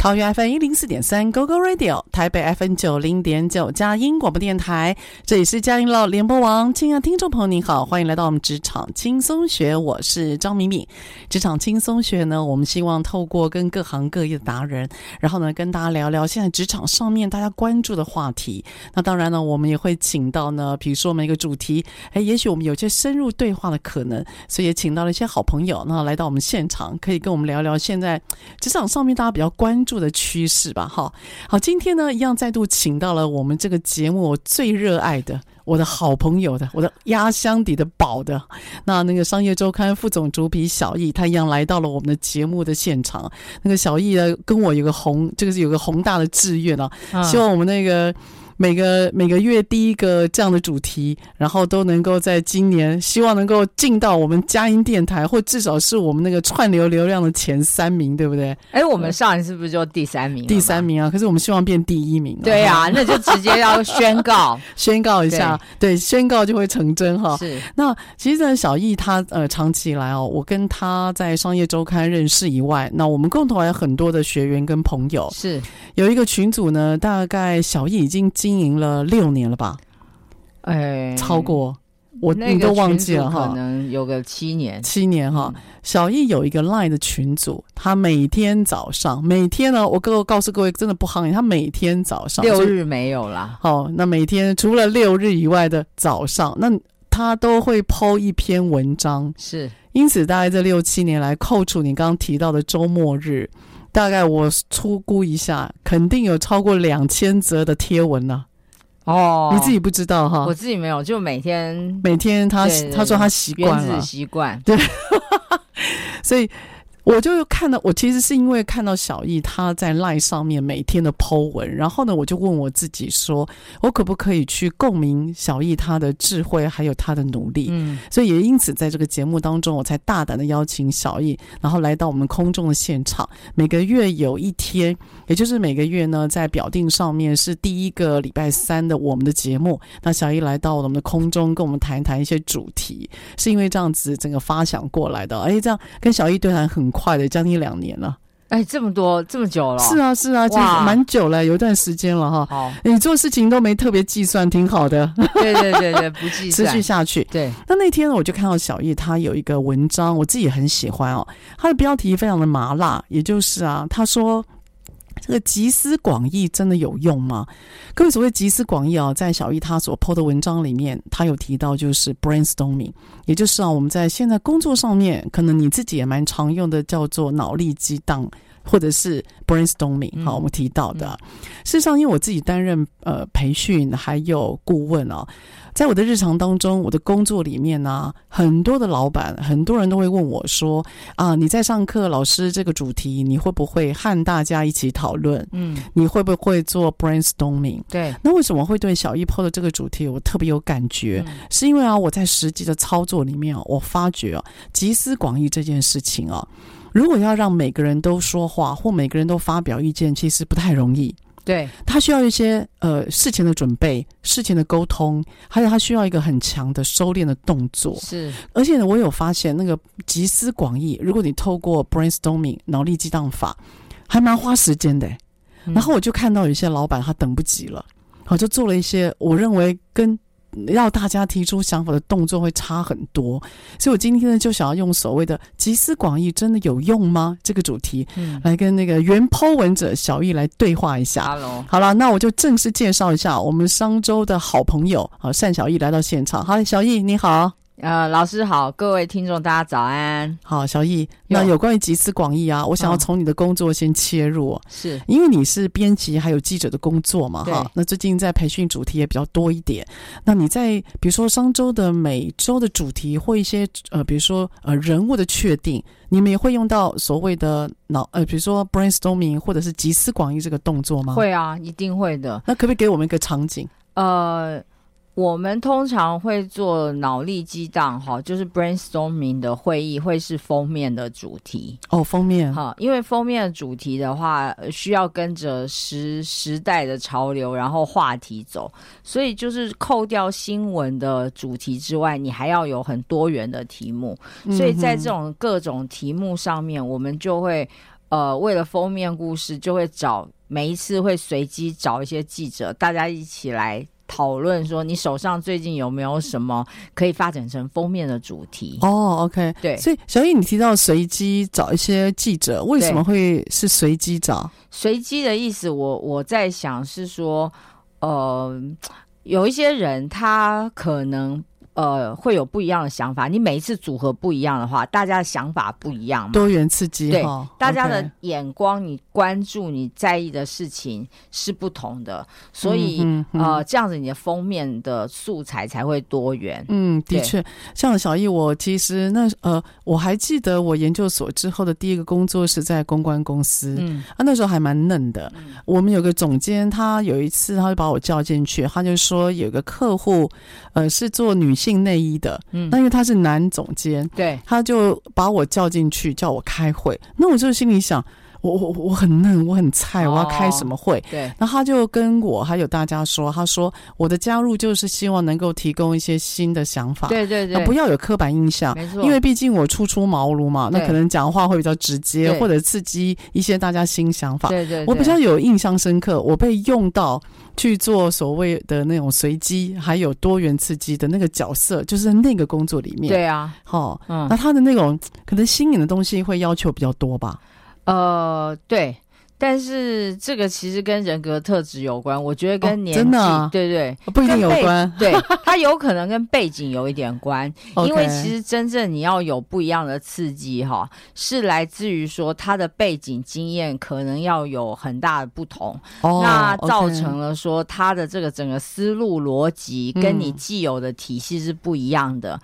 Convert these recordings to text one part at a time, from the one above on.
桃园 FM 一零四点三 GoGo Radio，台北 FM 九零点九佳音广播电台，这里是佳音老联播网。亲爱的听众朋友，您好，欢迎来到我们职场轻松学，我是张敏敏。职场轻松学呢，我们希望透过跟各行各业的达人，然后呢，跟大家聊聊现在职场上面大家关注的话题。那当然呢，我们也会请到呢，比如说我们一个主题，哎，也许我们有些深入对话的可能，所以也请到了一些好朋友，那来到我们现场，可以跟我们聊聊现在职场上面大家比较关注。住的趋势吧，哈好，今天呢，一样再度请到了我们这个节目我最热爱的，我的好朋友的，我的压箱底的宝的，那那个商业周刊副总主笔小易，他一样来到了我们的节目的现场。那个小易呢，跟我有个宏，这个是有个宏大的志愿啊，希望我们那个。每个每个月第一个这样的主题，然后都能够在今年，希望能够进到我们佳音电台，或至少是我们那个串流流量的前三名，对不对？哎，我们上一次不是就第三名？第三名啊！可是我们希望变第一名。对呀、啊，那就直接要宣告，宣告一下，对，对，宣告就会成真哈。是。那其实呢，小易他呃长期以来哦，我跟他在商业周刊认识以外，那我们共同还有很多的学员跟朋友。是。有一个群组呢，大概小易已经进。经营了六年了吧？哎，超过我你都忘记了哈，可能有个七年，七年哈。小易有一个 Line 的群组，他每天早上，每天呢，我各位告诉各位，真的不夯，他每天早上六日没有啦。好，那每天除了六日以外的早上，那他都会 po 一篇文章。是，因此大概这六七年来，扣除你刚刚提到的周末日。大概我粗估一下，肯定有超过两千则的贴文呢。哦，你自己不知道哈？我自己没有，就每天每天他他说他习惯了，习惯对，所以。我就看到，我其实是因为看到小易他在 LINE 上面每天的 po 文，然后呢，我就问我自己说，我可不可以去共鸣小易他的智慧，还有他的努力？嗯，所以也因此在这个节目当中，我才大胆的邀请小易，然后来到我们空中的现场。每个月有一天，也就是每个月呢，在表定上面是第一个礼拜三的我们的节目。那小易来到我们的空中，跟我们谈一谈一些主题，是因为这样子整个发想过来的。哎，这样跟小易对谈很。快的，将近两年了。哎，这么多，这么久了。是啊，是啊，其实蛮久了，有一段时间了哈。好，你做事情都没特别计算，挺好的。对对对对，不计算，持续下去。对。那那天呢，我就看到小易他有一个文章，我自己也很喜欢哦。他的标题非常的麻辣，也就是啊，他说。这个集思广益真的有用吗？各位，所谓集思广益啊，在小易他所 po 的文章里面，他有提到就是 brainstorming，也就是啊，我们在现在工作上面，可能你自己也蛮常用的，叫做脑力激荡，或者是 brainstorming。好，我们提到的，嗯、事实上，因为我自己担任呃培训还有顾问啊。在我的日常当中，我的工作里面呢、啊，很多的老板，很多人都会问我说：“啊，你在上课，老师这个主题，你会不会和大家一起讨论？嗯，你会不会做 brainstorming？对，那为什么会对小易 PO 的这个主题我特别有感觉？嗯、是因为啊，我在实际的操作里面啊，我发觉啊，集思广益这件事情啊，如果要让每个人都说话或每个人都发表意见，其实不太容易。”对，他需要一些呃事前的准备、事前的沟通，还有他需要一个很强的收敛的动作。是，而且呢，我有发现那个集思广益，如果你透过 brainstorming 脑力激荡法，还蛮花时间的。嗯、然后我就看到有一些老板他等不及了，好就做了一些我认为跟。要大家提出想法的动作会差很多，所以我今天呢就想要用所谓的集思广益真的有用吗？这个主题，嗯，来跟那个原 po 文者小易来对话一下。Hello，好了，那我就正式介绍一下我们商周的好朋友啊，单小易来到现场。好，小易你好。呃，老师好，各位听众大家早安。好，小易，那有关于集思广益啊，我想要从你的工作先切入，嗯、是因为你是编辑还有记者的工作嘛，哈。那最近在培训主题也比较多一点。那你在比如说商周的每周的主题或一些呃，比如说呃人物的确定，你们也会用到所谓的脑呃，比如说 brainstorming 或者是集思广益这个动作吗？会啊，一定会的。那可不可以给我们一个场景？呃。我们通常会做脑力激荡，哈，就是 brainstorming 的会议会是封面的主题。哦，封面。哈，因为封面的主题的话，需要跟着时时代的潮流，然后话题走，所以就是扣掉新闻的主题之外，你还要有很多元的题目，所以在这种各种题目上面，我们就会呃，为了封面故事，就会找每一次会随机找一些记者，大家一起来。讨论说，你手上最近有没有什么可以发展成封面的主题？哦，OK，对。所以小易，你提到随机找一些记者，为什么会是随机找？随机的意思我，我我在想是说，呃，有一些人他可能。呃，会有不一样的想法。你每一次组合不一样的话，大家的想法不一样嘛，多元刺激。对，哦、大家的眼光、你关注、你在意的事情是不同的，所以、嗯嗯、呃，这样子你的封面的素材才会多元。嗯，的确，像小易，我其实那呃，我还记得我研究所之后的第一个工作是在公关公司，嗯，啊，那时候还蛮嫩的。嗯、我们有个总监，他有一次他就把我叫进去，他就说有个客户，呃，是做女性。内衣的，嗯，那因为他是男总监，对，他就把我叫进去，叫我开会。那我就心里想，我我我很嫩，我很菜，我要开什么会？哦、对，然后他就跟我还有大家说，他说我的加入就是希望能够提供一些新的想法，对对对，不要有刻板印象，没错，因为毕竟我初出茅庐嘛，那可能讲话会比较直接，或者刺激一些大家新想法。对对，我比较有印象深刻，我被用到。去做所谓的那种随机，还有多元刺激的那个角色，就是在那个工作里面。对啊，好，嗯，那他的那种可能新颖的东西会要求比较多吧？呃，对。但是这个其实跟人格特质有关，我觉得跟年纪，哦真的啊、对对，不一定有关，对，它有可能跟背景有一点关，因为其实真正你要有不一样的刺激哈，是来自于说他的背景经验可能要有很大的不同，哦、那造成了说他的这个整个思路逻辑跟你既有的体系是不一样的，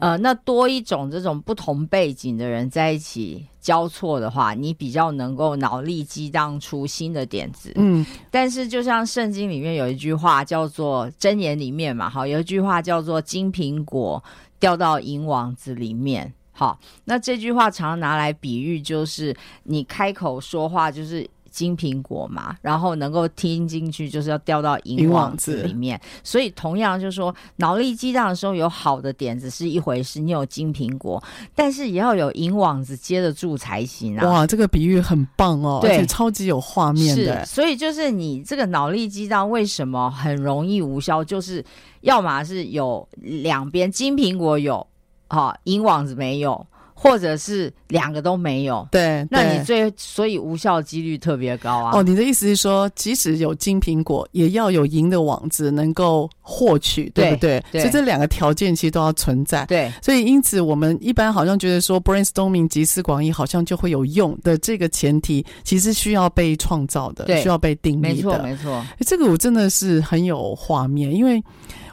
嗯、呃，那多一种这种不同背景的人在一起。交错的话，你比较能够脑力激荡出新的点子。嗯，但是就像圣经里面有一句话叫做《箴言》里面嘛，好，有一句话叫做“金苹果掉到银网子里面”。好，那这句话常常拿来比喻，就是你开口说话就是。金苹果嘛，然后能够听进去，就是要掉到银网子里面。所以同样就是说，脑力激荡的时候有好的点子是一回事，你有金苹果，但是也要有银网子接得住才行啊！哇，这个比喻很棒哦，对，而且超级有画面的。是，所以就是你这个脑力激荡为什么很容易无效？就是要么是有两边金苹果有，哈，银网子没有。或者是两个都没有，对，那你最所以无效几率特别高啊。哦，你的意思是说，即使有金苹果，也要有银的网子能够获取，对不对？对，所以这两个条件其实都要存在。对，所以因此我们一般好像觉得说，brainstorming 集思广益好像就会有用的这个前提，其实需要被创造的，需要被定义的。没错，没错。这个我真的是很有画面，因为。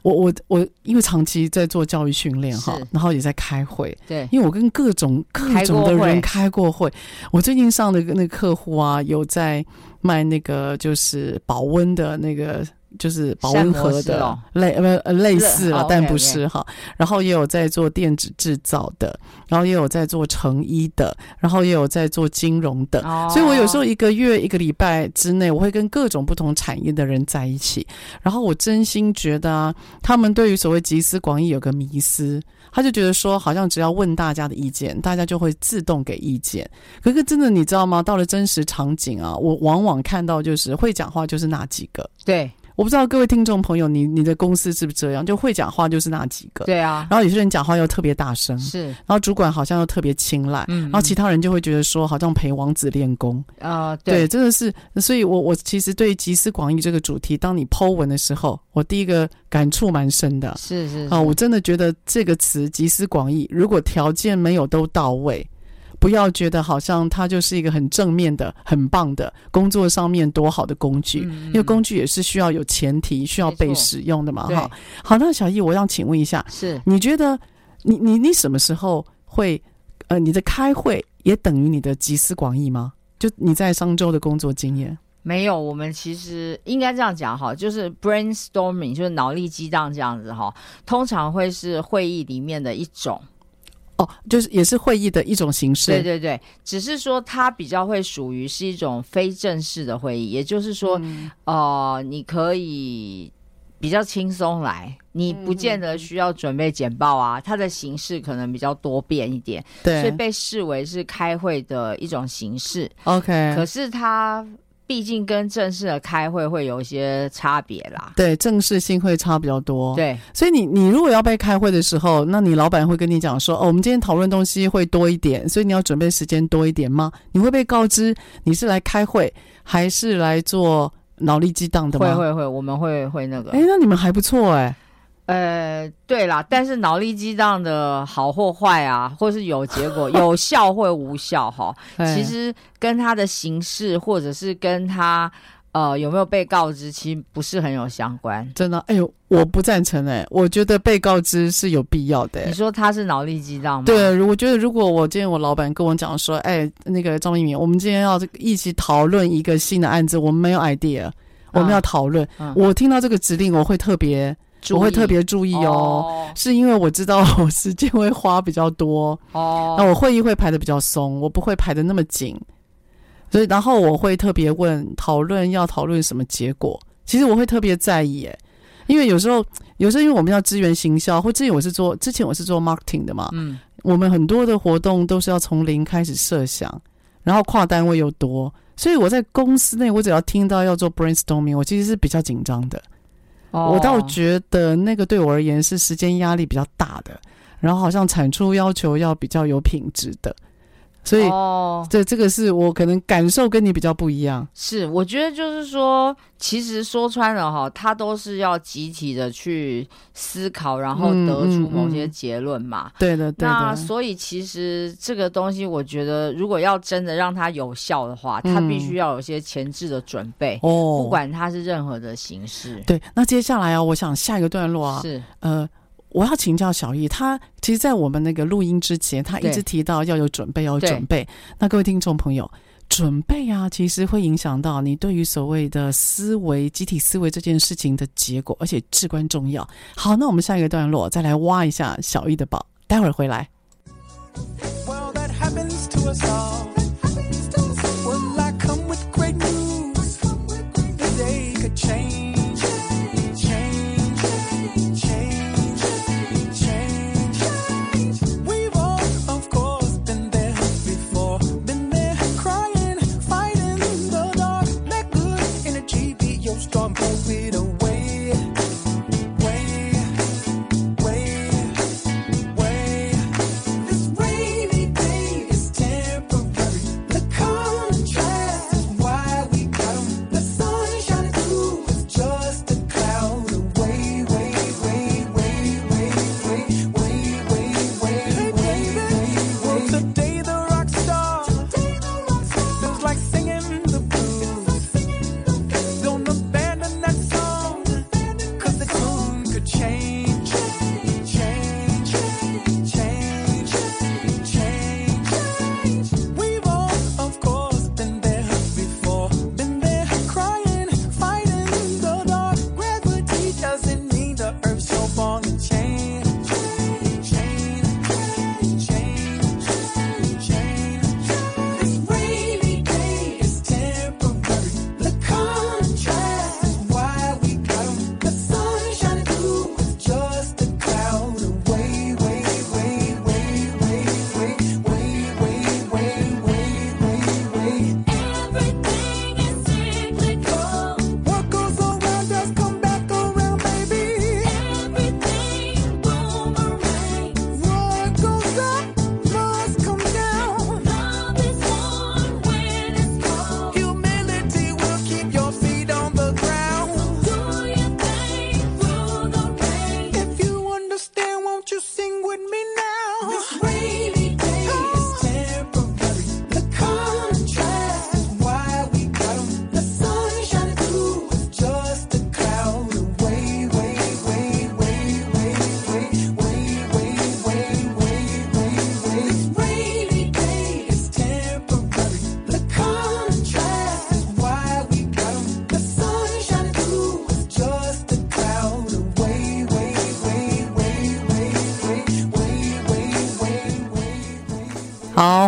我我我，因为长期在做教育训练哈，然后也在开会，对，因为我跟各种各种的人开过会。我最近上的那个客户啊，有在卖那个就是保温的那个就是保温盒的，哦、类呃呃类似了，哦、但不是哈。然后也有在做电子制造的，然后也有在做成衣的，然后也有在做金融的。哦、所以我有时候一个月、一个礼拜之内，我会跟各种不同产业的人在一起。然后我真心觉得啊，他们对于所谓集思广益有个迷思，他就觉得说，好像只要问大家的意见，大家就会自动给意见。可是真的，你知道吗？到了真实场景啊，我往往看到就是会讲话就是那几个。对。我不知道各位听众朋友，你你的公司是不是这样？就会讲话就是那几个，对啊。然后有些人讲话又特别大声，是。然后主管好像又特别青睐，嗯。然后其他人就会觉得说，好像陪王子练功啊，呃，对，真的是。所以我我其实对集思广益这个主题，当你 Po 文的时候，我第一个感触蛮深的，是是，是啊，我真的觉得这个词集思广益，如果条件没有都到位。不要觉得好像它就是一个很正面的、很棒的工作上面多好的工具，嗯、因为工具也是需要有前提、需要被使用的嘛。哈，好，那小易，我要请问一下，是你觉得你你你什么时候会呃，你的开会也等于你的集思广益吗？就你在商周的工作经验？没有，我们其实应该这样讲哈，就是 brainstorming，就是脑力激荡这样子哈，通常会是会议里面的一种。哦，就是也是会议的一种形式。对对对，只是说它比较会属于是一种非正式的会议，也就是说，嗯、呃，你可以比较轻松来，你不见得需要准备简报啊，它的形式可能比较多变一点，对，所以被视为是开会的一种形式。OK，可是它。毕竟跟正式的开会会有一些差别啦，对，正式性会差比较多。对，所以你你如果要被开会的时候，那你老板会跟你讲说，哦，我们今天讨论东西会多一点，所以你要准备时间多一点吗？你会被告知你是来开会还是来做脑力激荡的吗？会会会，我们会会那个。哎，那你们还不错哎。呃，对啦，但是脑力激荡的好或坏啊，或是有结果、有效或无效哈，其实跟他的形式或者是跟他呃有没有被告知，其实不是很有相关。真的，哎呦，我不赞成哎，我觉得被告知是有必要的。你说他是脑力激荡吗？对，我觉得如果我今天我老板跟我讲说，哎，那个张明敏，我们今天要一起讨论一个新的案子，我们没有 idea，我们要讨论，嗯、我听到这个指令，我会特别。我会特别注意哦，哦，是因为我知道我时间会花比较多哦，那我会议会排的比较松，我不会排的那么紧，所以然后我会特别问讨论要讨论什么结果，其实我会特别在意诶，因为有时候有时候因为我们要支援行销，或之前我是做之前我是做 marketing 的嘛，嗯，我们很多的活动都是要从零开始设想，然后跨单位又多，所以我在公司内我只要听到要做 brainstorming，我其实是比较紧张的。Oh. 我倒觉得那个对我而言是时间压力比较大的，然后好像产出要求要比较有品质的。所以，哦，这这个是我可能感受跟你比较不一样。是，我觉得就是说，其实说穿了哈，他都是要集体的去思考，然后得出某些结论嘛。对的，对的。那所以其实这个东西，我觉得如果要真的让它有效的话，它必须要有些前置的准备。哦，不管它是任何的形式。对，那接下来啊，我想下一个段落啊，是呃。我要请教小易，他其实，在我们那个录音之前，他一直提到要有准备，要有准备。那各位听众朋友，准备啊，其实会影响到你对于所谓的思维、集体思维这件事情的结果，而且至关重要。好，那我们下一个段落再来挖一下小易的宝，待会儿回来。Well,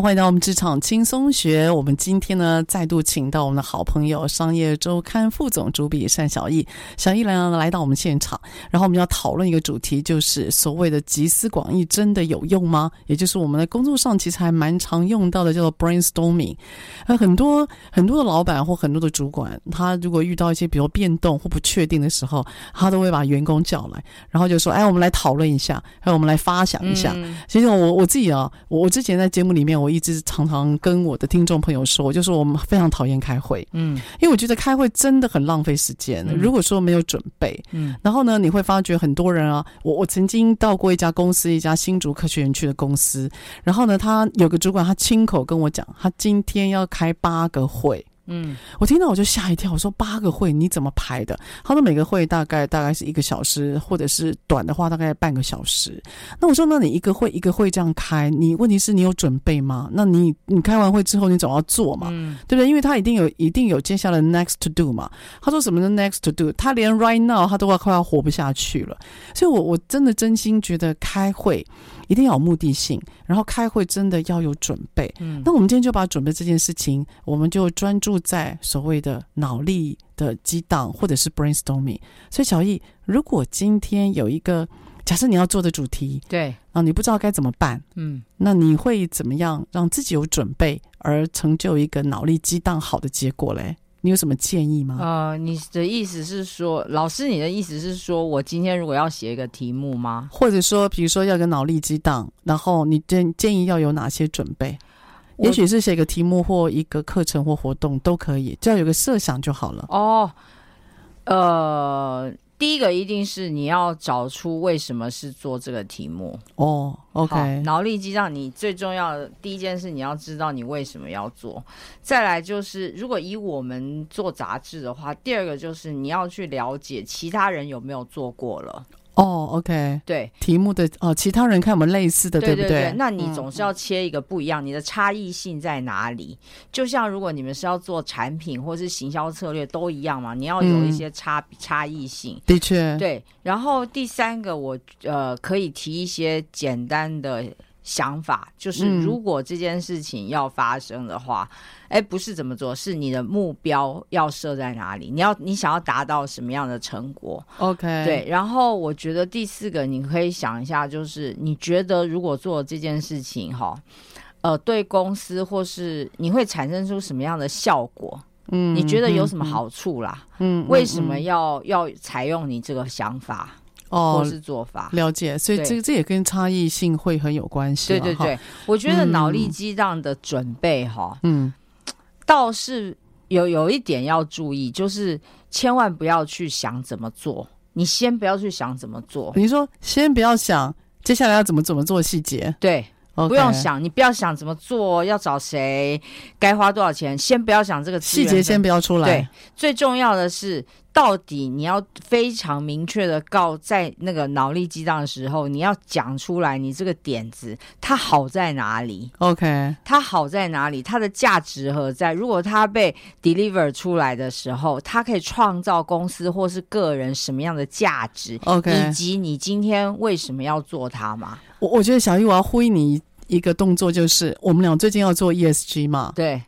好，欢迎到我们职场轻松学。我们今天呢，再度请到我们的好朋友，商业周刊副总主笔单小艺。小艺来来到我们现场，然后我们要讨论一个主题，就是所谓的集思广益真的有用吗？也就是我们的工作上其实还蛮常用到的，叫做 brainstorming。呃，很多很多的老板或很多的主管，他如果遇到一些比如变动或不确定的时候，他都会把员工叫来，然后就说：“哎，我们来讨论一下，还有我们来发想一下。嗯”其实我我自己啊，我我之前在节目。里面我一直常常跟我的听众朋友说，就是我们非常讨厌开会，嗯，因为我觉得开会真的很浪费时间。嗯、如果说没有准备，嗯，然后呢，你会发觉很多人啊，我我曾经到过一家公司，一家新竹科学园区的公司，然后呢，他有个主管，他亲口跟我讲，他今天要开八个会。嗯，我听到我就吓一跳，我说八个会你怎么排的？他说每个会大概大概是一个小时，或者是短的话大概半个小时。那我说，那你一个会一个会这样开，你问题是你有准备吗？那你你开完会之后你总要做嘛，嗯、对不对？因为他一定有一定有接下来 next to do 嘛。他说什么的 next to do？他连 right now 他都快快要活不下去了。所以我我真的真心觉得开会。一定要有目的性，然后开会真的要有准备。嗯，那我们今天就把准备这件事情，我们就专注在所谓的脑力的激荡，或者是 brainstorming。所以小易，如果今天有一个假设你要做的主题，对啊，你不知道该怎么办，嗯，那你会怎么样让自己有准备，而成就一个脑力激荡好的结果嘞？你有什么建议吗？呃，你的意思是说，老师，你的意思是说我今天如果要写一个题目吗？或者说，比如说要个脑力激荡，然后你建建议要有哪些准备？也许是写个题目或一个课程或活动都可以，只要有个设想就好了。哦，呃。第一个一定是你要找出为什么是做这个题目哦。Oh, OK，脑力激荡，你最重要的第一件事，你要知道你为什么要做。再来就是，如果以我们做杂志的话，第二个就是你要去了解其他人有没有做过了。哦、oh,，OK，对，题目的哦，其他人看我们类似的，对，对不对？那你总是要切一个不一样，嗯、你的差异性在哪里？就像如果你们是要做产品或是行销策略都一样嘛，你要有一些差、嗯、差异性。的确，对。然后第三个，我呃可以提一些简单的。想法就是，如果这件事情要发生的话，哎、嗯，不是怎么做，是你的目标要设在哪里？你要你想要达到什么样的成果？OK，对。然后我觉得第四个，你可以想一下，就是你觉得如果做这件事情，哈，呃，对公司或是你会产生出什么样的效果？嗯，你觉得有什么好处啦？嗯，为什么要、嗯、要采用你这个想法？哦，或是做法了解，所以这这也跟差异性会很有关系。对对对，我觉得脑力激荡的准备哈，嗯，倒是有有一点要注意，就是千万不要去想怎么做，你先不要去想怎么做。你说先不要想接下来要怎么怎么做细节，对。Okay. 不用想，你不要想怎么做，要找谁，该花多少钱，先不要想这个细节，先不要出来。对，最重要的是，到底你要非常明确的告，在那个脑力激荡的时候，你要讲出来，你这个点子它好在哪里？OK，它好在哪里？它的价值何在？如果它被 deliver 出来的时候，它可以创造公司或是个人什么样的价值？OK，以及你今天为什么要做它吗？我我觉得小玉，我要呼应你一个动作，就是我们俩最近要做 ESG 嘛。对。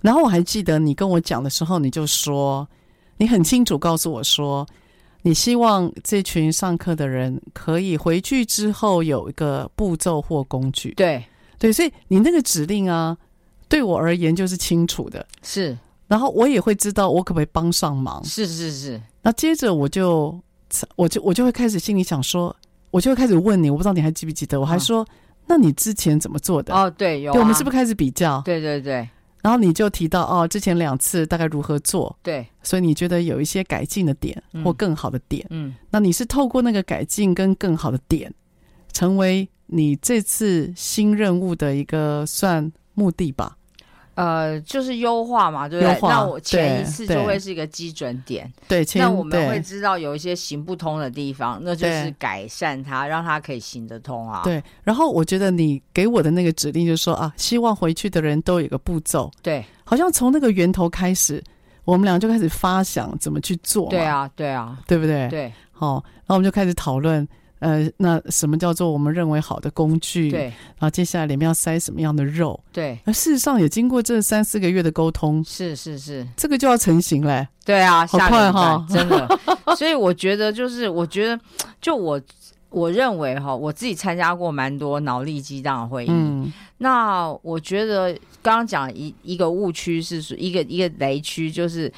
然后我还记得你跟我讲的时候，你就说，你很清楚告诉我说，你希望这群上课的人可以回去之后有一个步骤或工具。对。对，所以你那个指令啊，对我而言就是清楚的。是。然后我也会知道我可不可以帮上忙。是是是。那接着我就，我就我就会开始心里想说。我就会开始问你，我不知道你还记不记得？我还说，哦、那你之前怎么做的？哦，对，有、啊。对，我们是不是开始比较？对对对。然后你就提到哦，之前两次大概如何做？对。所以你觉得有一些改进的点或更好的点？嗯。那你是透过那个改进跟更好的点，成为你这次新任务的一个算目的吧？呃，就是优化嘛，对不对？那我前一次就会是一个基准点，对。那我们会知道有一些行不通的地方，那就是改善它，让它可以行得通啊。对。然后我觉得你给我的那个指令就是说啊，希望回去的人都有个步骤。对。好像从那个源头开始，我们俩就开始发想怎么去做。对啊，对啊，对不对？对。好，然后我们就开始讨论。呃，那什么叫做我们认为好的工具？对，然后接下来里面要塞什么样的肉？对，而事实上也经过这三四个月的沟通，是是是，这个就要成型嘞。对啊，好快哈，真的。所以我觉得就是，我觉得就我我认为哈，我自己参加过蛮多脑力激荡的会议。嗯，那我觉得刚刚讲一一个误区是说一个一个雷区，就是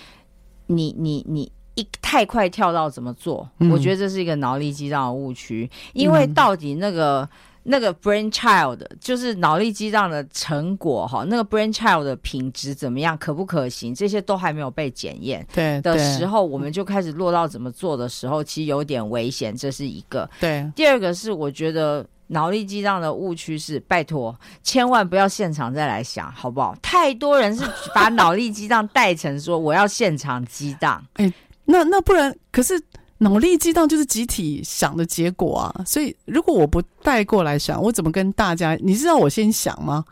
你你你。一太快跳到怎么做？嗯、我觉得这是一个脑力激荡的误区，因为到底那个、嗯、那个 brain child 就是脑力激荡的成果哈，那个 brain child 的品质怎么样，可不可行，这些都还没有被检验。对的时候，我们就开始落到怎么做的时候，其实有点危险，这是一个。对，第二个是我觉得。脑力激荡的误区是，拜托，千万不要现场再来想，好不好？太多人是把脑力激荡带成说我要现场激荡，哎，那那不然，可是脑力激荡就是集体想的结果啊。所以如果我不带过来想，我怎么跟大家？你是让我先想吗？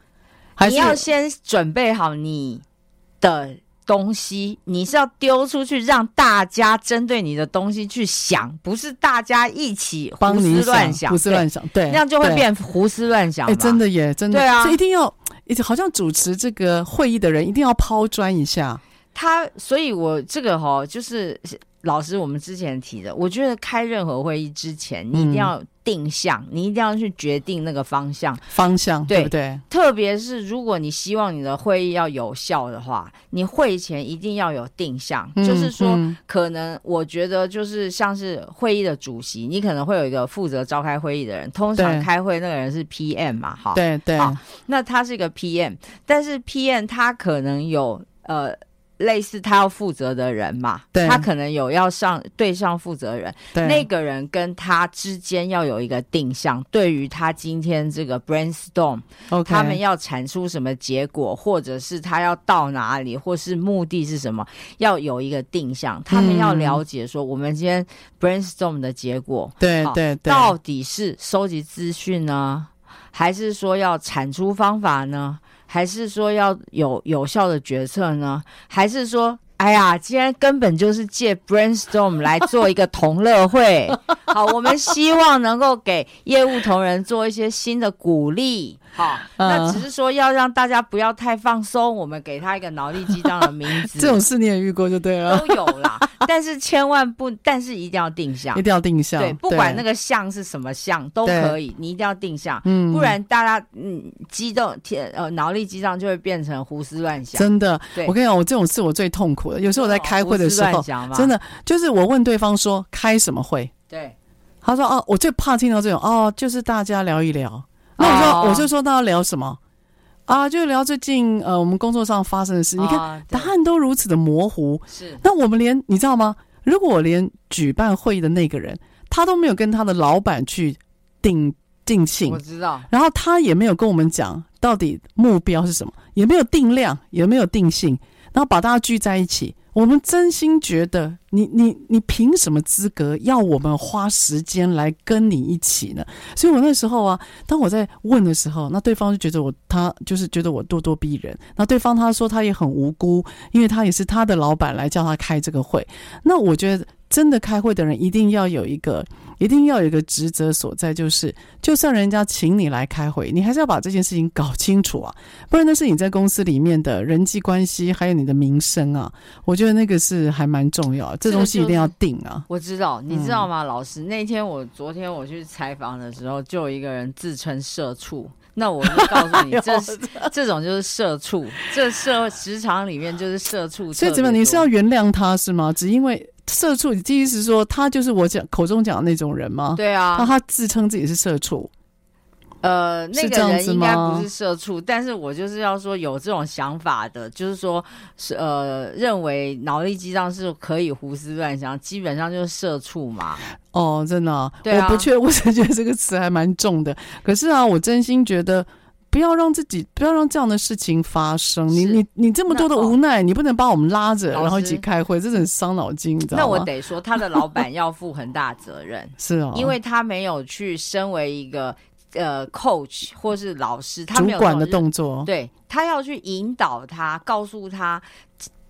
还是你要先准备好你的？东西你是要丢出去，让大家针对你的东西去想，不是大家一起胡思乱想，胡思乱想，对，那样就会变胡思乱想。哎，真的耶，真的，对啊，一定要，好像主持这个会议的人一定要抛砖一下。他，所以我这个哈、哦，就是老师我们之前提的，我觉得开任何会议之前，你一定要定向，嗯、你一定要去决定那个方向，方向对，对不对？特别是如果你希望你的会议要有效的话，你会前一定要有定向，嗯、就是说，嗯、可能我觉得就是像是会议的主席，你可能会有一个负责召开会议的人，通常开会那个人是 PM 嘛，哈，对对，那他是一个 PM，但是 PM 他可能有呃。类似他要负责的人嘛，对他可能有要上对上负责人，对那个人跟他之间要有一个定向，对于他今天这个 brainstorm，Okay. 他们要产出什么结果，或者是他要到哪里，或是目的是什么，要有一个定向。他们要了解说，我们今天 brainstorm 的结果，对对对，到底是收集资讯呢，还是说要产出方法呢？还是说要有有效的决策呢？还是说，哎呀，今天根本就是借 brainstorm 来做一个同乐会？好，我们希望能够给业务同仁做一些新的鼓励。好，那只是说要让大家不要太放松，我们给他一个脑力激荡的名字。这种事你也遇过就对了，都有啦。但是千万不，但是一定要定向，一定要定向。对，不管那个向是什么向都可以，你一定要定向。嗯，不然大家嗯激动天呃脑力激荡就会变成胡思乱想。真的，我跟你讲，我这种事我最痛苦的。有时候我在开会的时候，真的就是我问对方说开什么会，对，他说哦，我最怕听到这种哦，就是大家聊一聊。那我说，我就说，大家聊什么啊？就聊最近呃，我们工作上发生的事。你看答案都如此的模糊，是。那我们连你知道吗？如果我连举办会议的那个人，他都没有跟他的老板去定定性，我知道。然后他也没有跟我们讲到底目标是什么，也没有定量，也没有定性，然后把大家聚在一起。我们真心觉得你，你你凭什么资格要我们花时间来跟你一起呢？所以我那时候啊，当我在问的时候，那对方就觉得我他就是觉得我咄咄逼人。那对方他说他也很无辜，因为他也是他的老板来叫他开这个会。那我觉得。真的开会的人一定要有一个，一定要有一个职责所在，就是就算人家请你来开会，你还是要把这件事情搞清楚啊，不然那是你在公司里面的人际关系，还有你的名声啊。我觉得那个是还蛮重要，这东西一定要定啊。我知道，你知道吗，老师？那天我昨天我去采访的时候，就有一个人自称社畜。那我就告诉你，这这种就是社畜，这社职场里面就是社畜。所以怎么你是要原谅他是吗？只因为社畜，你意思是说他就是我讲口中讲的那种人吗？对啊，那他自称自己是社畜。呃，那个人应该不是社畜，但是我就是要说有这种想法的，就是说是呃，认为脑力激荡是可以胡思乱想，基本上就是社畜嘛。哦，真的、啊，对啊、我不确，我只觉得这个词还蛮重的。可是啊，我真心觉得不要让自己，不要让这样的事情发生。你你你这么多的无奈，你不能把我们拉着，然后一起开会，这很伤脑筋，你知道吗？那我得说，他的老板要负很大责任，是哦，因为他没有去身为一个。呃，coach 或是老师，他没有主管的动作，对，他要去引导他，告诉他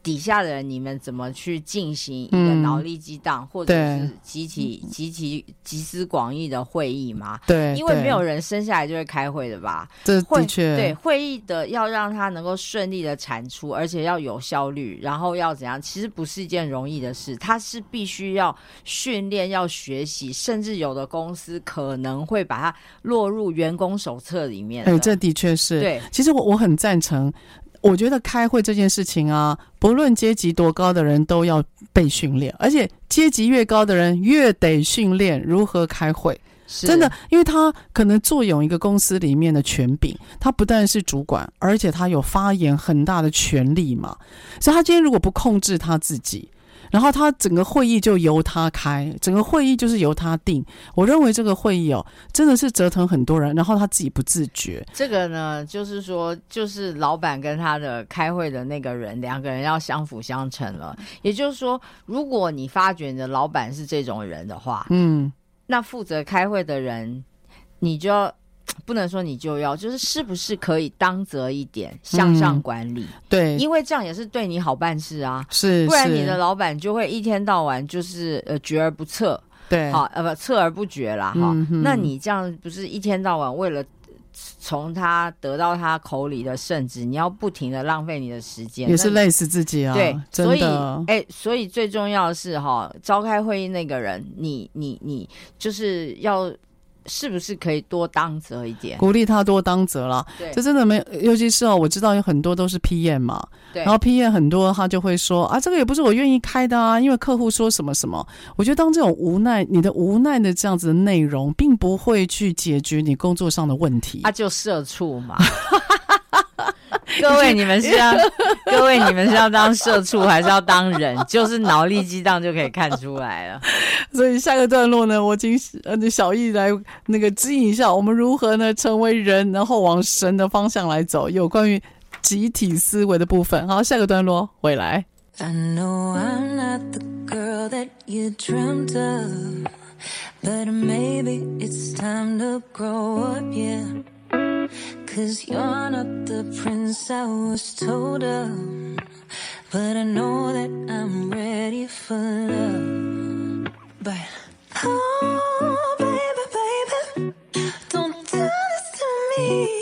底下的人，你们怎么去进行一个脑力激荡，嗯、或者是集体集体集思广益的会议吗？对，因为没有人生下来就会开会的吧？这的确，对，会议的要让它能够顺利的产出，而且要有效率，然后要怎样？其实不是一件容易的事，它是必须要训练、要学习，甚至有的公司可能会把它落入员工手册里面。哎，这的确是。对，其实我我很赞成。我觉得开会这件事情啊，不论阶级多高的人都要被训练，而且阶级越高的人越得训练如何开会。真的，因为他可能坐拥一个公司里面的权柄，他不但是主管，而且他有发言很大的权力嘛。所以，他今天如果不控制他自己。然后他整个会议就由他开，整个会议就是由他定。我认为这个会议哦，真的是折腾很多人，然后他自己不自觉。这个呢，就是说，就是老板跟他的开会的那个人，两个人要相辅相成了。也就是说，如果你发觉你的老板是这种人的话，嗯，那负责开会的人，你就要。不能说你就要，就是是不是可以当责一点，向上管理？嗯、对，因为这样也是对你好办事啊。是，不然你的老板就会一天到晚就是呃决而不策，对，好呃不策而不决啦哈。嗯、那你这样不是一天到晚为了从他得到他口里的圣旨，你要不停的浪费你的时间，也是累死自己啊。对，所以哎、欸，所以最重要的是哈，召开会议那个人，你你你就是要。是不是可以多当责一点？鼓励他多当责了。对，这真的没，尤其是哦，我知道有很多都是 PM 嘛。对。然后 PM 很多，他就会说啊，这个也不是我愿意开的啊，因为客户说什么什么。我觉得当这种无奈，你的无奈的这样子的内容，并不会去解决你工作上的问题。他就社畜嘛。各位，你们是要 各位，你们是要当社畜还是要当人？就是脑力激荡就可以看出来了。所以下个段落呢，我请呃小易来那个指引一下，我们如何呢成为人，然后往神的方向来走，有关于集体思维的部分。好，下个段落回来。I know I'm not the girl that you dreamt of, but maybe it's time to grow up, yeah. Cause you're not the prince I was told of, but I know that I'm ready for love. But oh, baby, baby, don't do this to me.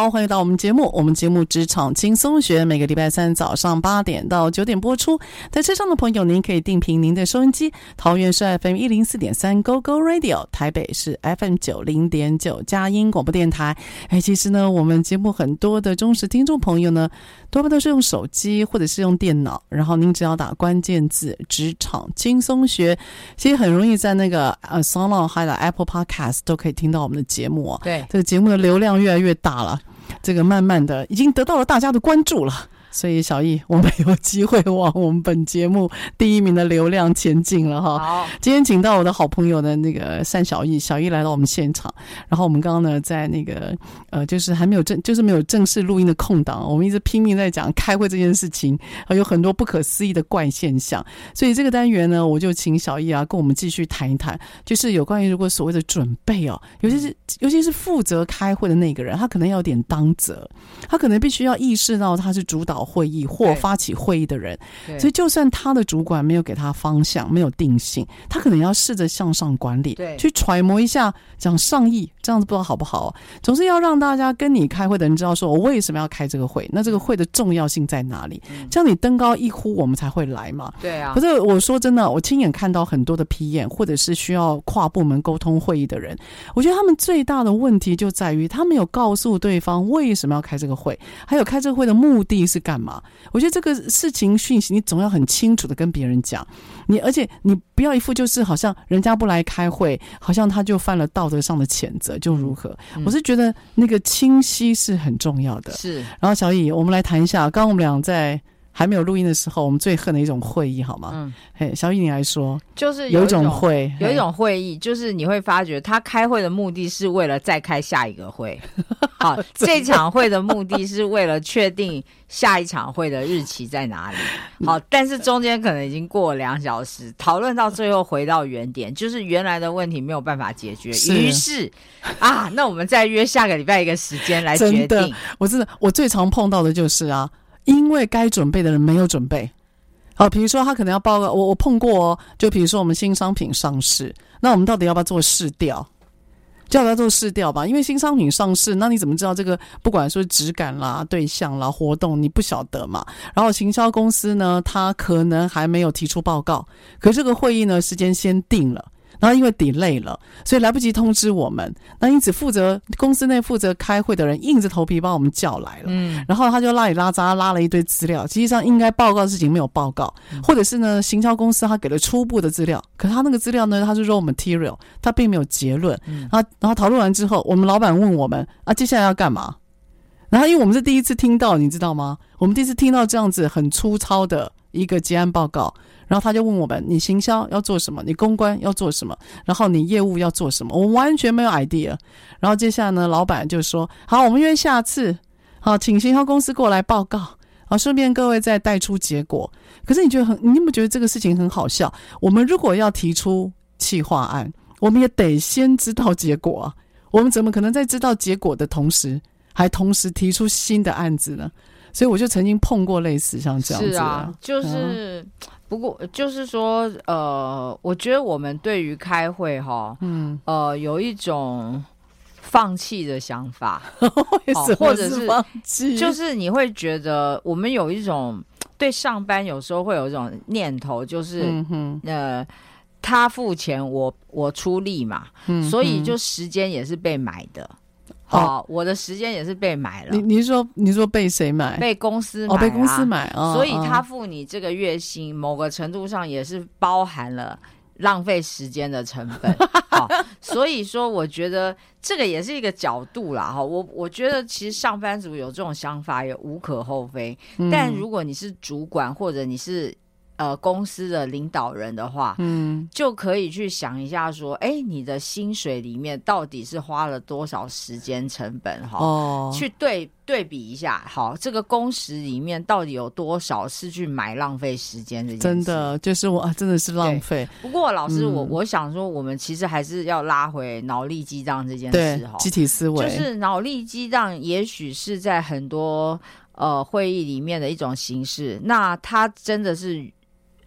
好，欢迎到我们节目。我们节目《职场轻松学》，每个礼拜三早上八点到九点播出。在车上的朋友，您可以定频您的收音机。桃园是 FM 一零四点三 Go Go Radio，台北是 FM 九零点九佳音广播电台。哎，其实呢，我们节目很多的忠实听众朋友呢，多半都是用手机或者是用电脑，然后您只要打关键字“职场轻松学”，其实很容易在那个呃 SoundOn 还有 Apple Podcast 都可以听到我们的节目哦。对，这个节目的流量越来越大。了，这个慢慢的已经得到了大家的关注了。所以小易，我们有机会往我们本节目第一名的流量前进了哈。好，今天请到我的好朋友的那个单小易，小易来到我们现场。然后我们刚刚呢，在那个呃，就是还没有正，就是没有正式录音的空档，我们一直拼命在讲开会这件事情，有很多不可思议的怪现象。所以这个单元呢，我就请小易啊，跟我们继续谈一谈，就是有关于如果所谓的准备哦，尤其是尤其是负责开会的那个人，他可能要有点当责，他可能必须要意识到他是主导。会议或发起会议的人，所以就算他的主管没有给他方向，没有定性，他可能要试着向上管理，对，去揣摩一下，讲上意，这样子不知道好不好？总是要让大家跟你开会的人知道，说我为什么要开这个会，那这个会的重要性在哪里？这样你登高一呼，我们才会来嘛。对啊。可是我说真的，我亲眼看到很多的批验或者是需要跨部门沟通会议的人，我觉得他们最大的问题就在于，他没有告诉对方为什么要开这个会，还有开这个会的目的是干嘛？我觉得这个事情讯息，你总要很清楚的跟别人讲。你而且你不要一副就是好像人家不来开会，好像他就犯了道德上的谴责，就如何？嗯、我是觉得那个清晰是很重要的。是。然后小乙，我们来谈一下，刚刚我们俩在还没有录音的时候，我们最恨的一种会议，好吗？嗯。嘿，小雨，你来说，就是有一种会，有一种会议，就是你会发觉他开会的目的是为了再开下一个会。好，这场会的目的是为了确定下一场会的日期在哪里。好，但是中间可能已经过了两小时，讨论到最后回到原点，就是原来的问题没有办法解决。于是啊，那我们再约下个礼拜一个时间来决定。我真的，我最常碰到的就是啊，因为该准备的人没有准备。好，比如说他可能要报告，我我碰过哦，就比如说我们新商品上市，那我们到底要不要做市调？叫他做市调吧，因为新商品上市，那你怎么知道这个？不管说质感啦、对象啦、活动，你不晓得嘛。然后行销公司呢，他可能还没有提出报告，可这个会议呢，时间先定了。然后因为 delay 了，所以来不及通知我们。那因此负责公司内负责开会的人硬着头皮把我们叫来了。嗯，然后他就拉里拉扎拉了一堆资料，实际上应该报告的事情没有报告，或者是呢，行销公司他给了初步的资料，可他那个资料呢，他是 raw material，他并没有结论。嗯，然后然后讨论完之后，我们老板问我们啊，接下来要干嘛？然后因为我们是第一次听到，你知道吗？我们第一次听到这样子很粗糙的一个结案报告。然后他就问我们：“你行销要做什么？你公关要做什么？然后你业务要做什么？”我完全没有 idea。然后接下来呢，老板就说：“好，我们约下次，好，请行销公司过来报告，好，顺便各位再带出结果。”可是你觉得很，你有没有觉得这个事情很好笑？我们如果要提出企划案，我们也得先知道结果啊。我们怎么可能在知道结果的同时，还同时提出新的案子呢？所以我就曾经碰过类似像这样子啊，就是。嗯不过就是说，呃，我觉得我们对于开会哈，嗯，呃，有一种放弃的想法，为什么是或者是放弃？就是你会觉得我们有一种对上班有时候会有一种念头，就是，嗯哼，呃，他付钱，我我出力嘛，嗯，所以就时间也是被买的。哦，我的时间也是被买了。你你说你说被谁买？被公司买，啊，哦，被公司买，哦，所以他付你这个月薪，某个程度上也是包含了浪费时间的成本。好，所以说我觉得这个也是一个角度啦。哈，我我觉得其实上班族有这种想法也无可厚非，嗯，但如果你是主管或者你是。呃公司的领导人的话，嗯，就可以去想一下说，哎，你的薪水里面到底是花了多少时间成本哈？哦，去对对比一下，好，这个工时里面到底有多少是去买浪费时间的？真的就是我真的是浪费。不过老师，我、嗯、我想说，我们其实还是要拉回脑力激荡这件事哈，集体思维就是脑力激荡，也许是在很多。呃，会议里面的一种形式，那它真的是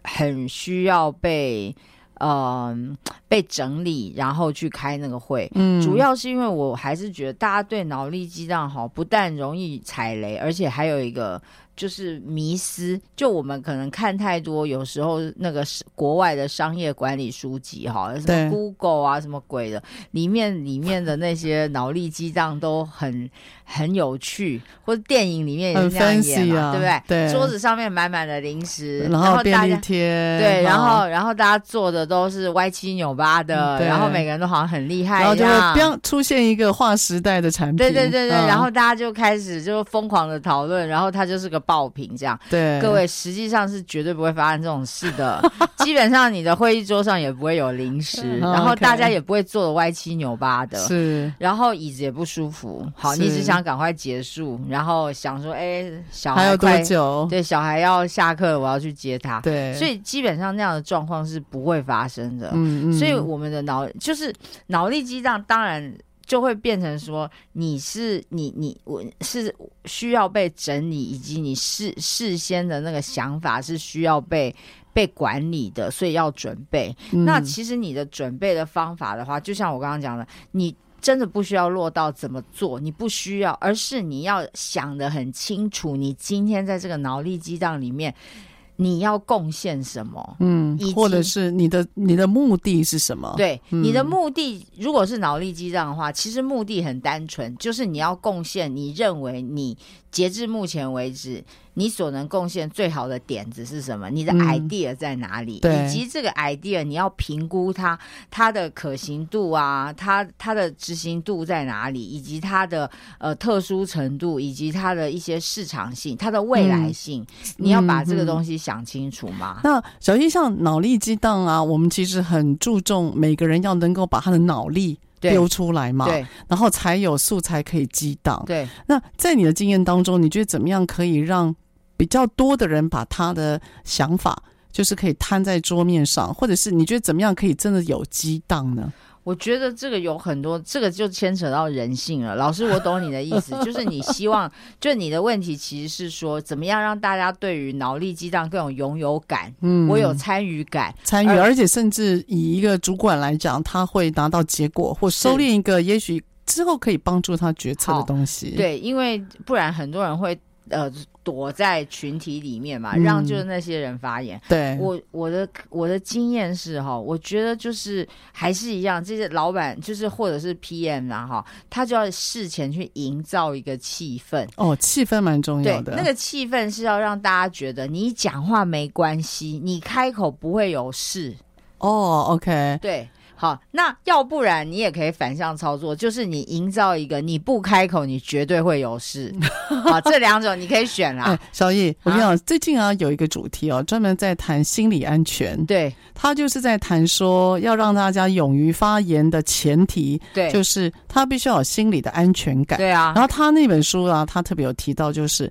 很需要被呃 被整理，然后去开那个会。嗯，主要是因为我还是觉得大家对脑力激荡好，不但容易踩雷，而且还有一个。就是迷思，就我们可能看太多，有时候那个国外的商业管理书籍哈，什么 Google 啊，什么鬼的，里面里面的那些脑力激荡都很很有趣，或者电影里面也是这样演嘛，啊、对不对？对，桌子上面满满的零食，然后便利贴，对，然后然后大家做的都是歪七扭八的，然后每个人都好像很厉害，然后就会出现一个划时代的产品，对对对对，嗯、然后大家就开始就疯狂的讨论，然后它就是个。爆品这样，对各位，实际上是绝对不会发生这种事的。基本上你的会议桌上也不会有零食，然后大家也不会坐的歪七扭八的，是。然后椅子也不舒服。好，你只想赶快结束，然后想说，哎，小孩还有多久？对，小孩要下课了，我要去接他。对，所以基本上那样的状况是不会发生的。嗯嗯。所以我们的脑就是脑力激荡，当然。就会变成说，你是你你我是需要被整理，以及你事事先的那个想法是需要被被管理的，所以要准备。嗯、那其实你的准备的方法的话，就像我刚刚讲的，你真的不需要落到怎么做，你不需要，而是你要想的很清楚，你今天在这个脑力激荡里面。你要贡献什么？嗯，或者是你的你的目的是什么？对，嗯、你的目的如果是脑力激荡的话，其实目的很单纯，就是你要贡献你认为你截至目前为止。你所能贡献最好的点子是什么？你的 idea 在哪里？嗯、以及这个 idea 你要评估它它的可行度啊，它它的执行度在哪里？以及它的呃特殊程度，以及它的一些市场性、它的未来性，嗯、你要把这个东西想清楚嘛？那小一像脑力激荡啊，我们其实很注重每个人要能够把他的脑力丢出来嘛，对，然后才有素材可以激荡。对，那在你的经验当中，你觉得怎么样可以让？比较多的人把他的想法就是可以摊在桌面上，或者是你觉得怎么样可以真的有激荡呢？我觉得这个有很多，这个就牵扯到人性了。老师，我懂你的意思，就是你希望，就你的问题其实是说，怎么样让大家对于脑力激荡更有拥有感？嗯，我有参与感，参与，而且甚至以一个主管来讲，他会拿到结果，或收敛一个也许之后可以帮助他决策的东西。对，因为不然很多人会。呃，躲在群体里面嘛，让就是那些人发言。嗯、对我，我的我的经验是哈，我觉得就是还是一样，这些老板就是或者是 PM 啊哈，他就要事前去营造一个气氛。哦，气氛蛮重要的。对，那个气氛是要让大家觉得你讲话没关系，你开口不会有事。哦，OK，对。好，那要不然你也可以反向操作，就是你营造一个你不开口，你绝对会有事。好，这两种你可以选啦。哎、小易，我跟你讲，啊、最近啊有一个主题哦，专门在谈心理安全。对，他就是在谈说要让大家勇于发言的前提，对，就是他必须要有心理的安全感。对啊。然后他那本书啊，他特别有提到，就是